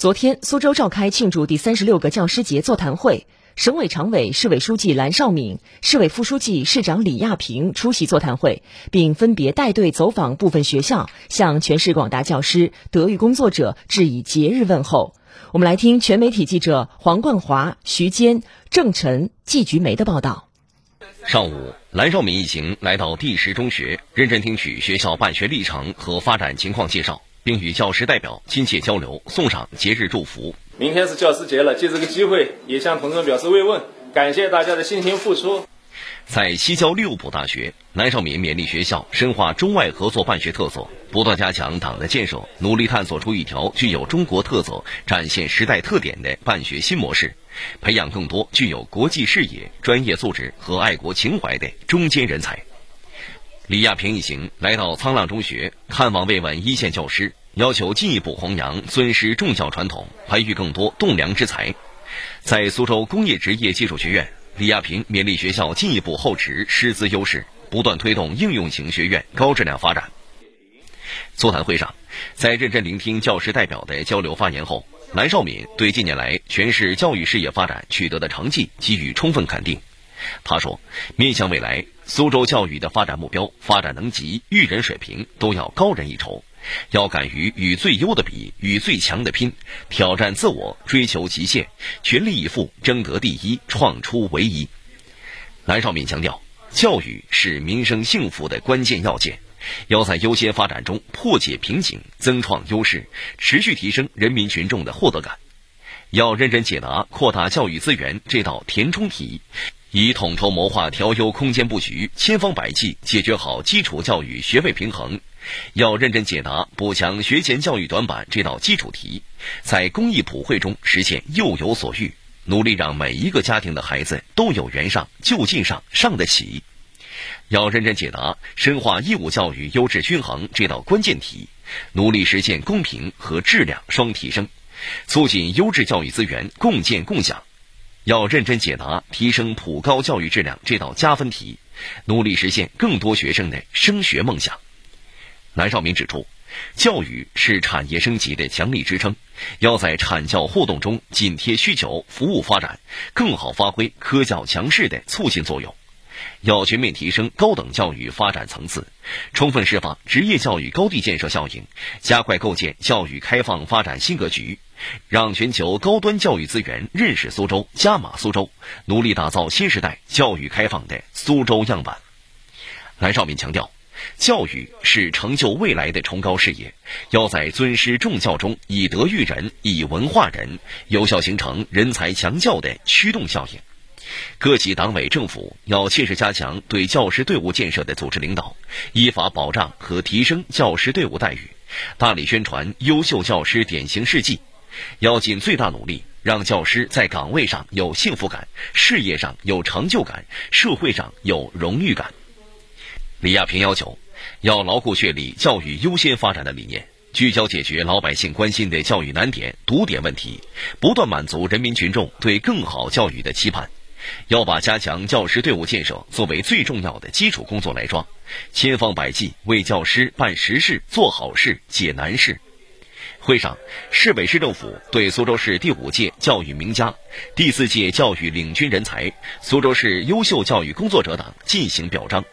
昨天，苏州召开庆祝第三十六个教师节座谈会，省委常委、市委书记蓝绍敏、市委副书记、市长李亚平出席座谈会，并分别带队走访部分学校，向全市广大教师、德育工作者致以节日问候。我们来听全媒体记者黄冠华、徐坚、郑晨、季菊梅的报道。上午，蓝绍敏一行来到第十中学，认真听取学校办学历程和发展情况介绍。并与教师代表亲切交流，送上节日祝福。明天是教师节了，借这个机会也向同志们表示慰问，感谢大家的辛勤付出。在西郊六堡大学，南少敏勉励学校深化中外合作办学特色，不断加强党的建设，努力探索出一条具有中国特色、展现时代特点的办学新模式，培养更多具有国际视野、专业素质和爱国情怀的中坚人才。李亚平一行来到沧浪中学看望慰问一线教师，要求进一步弘扬尊师重教传统，培育更多栋梁之才。在苏州工业职业技术学院，李亚平勉励学校进一步厚植师资优势，不断推动应用型学院高质量发展。座谈会上，在认真聆听教师代表的交流发言后，蓝绍敏对近年来全市教育事业发展取得的成绩给予充分肯定。他说：“面向未来，苏州教育的发展目标、发展能级、育人水平都要高人一筹，要敢于与最优的比，与最强的拼，挑战自我，追求极限，全力以赴争得第一，创出唯一。”蓝绍敏强调，教育是民生幸福的关键要件，要在优先发展中破解瓶颈、增创优势，持续提升人民群众的获得感，要认真解答扩大教育资源这道填充题。以统筹谋划调优空间布局，千方百计解决好基础教育学位平衡。要认真解答补强学前教育短板这道基础题，在公益普惠中实现幼有所育，努力让每一个家庭的孩子都有缘上、就近上、上得起。要认真解答深化义务教育优质均衡这道关键题，努力实现公平和质量双提升，促进优质教育资源共建共享。要认真解答提升普高教育质量这道加分题，努力实现更多学生的升学梦想。南少明指出，教育是产业升级的强力支撑，要在产教互动中紧贴需求，服务发展，更好发挥科教强势的促进作用。要全面提升高等教育发展层次，充分释放职业教育高地建设效应，加快构建教育开放发展新格局。让全球高端教育资源认识苏州、加码苏州，努力打造新时代教育开放的苏州样板。蓝绍敏强调，教育是成就未来的崇高事业，要在尊师重教中以德育人、以文化人，有效形成人才强教的驱动效应。各级党委政府要切实加强对教师队伍建设的组织领导，依法保障和提升教师队伍待遇，大力宣传优秀教师典型事迹。要尽最大努力，让教师在岗位上有幸福感，事业上有成就感，社会上有荣誉感。李亚平要求，要牢固确立教育优先发展的理念，聚焦解决老百姓关心的教育难点、堵点问题，不断满足人民群众对更好教育的期盼。要把加强教师队伍建设作为最重要的基础工作来抓，千方百计为教师办实事、做好事、解难事。会上，市委市政府对苏州市第五届教育名家、第四届教育领军人才、苏州市优秀教育工作者等进行表彰。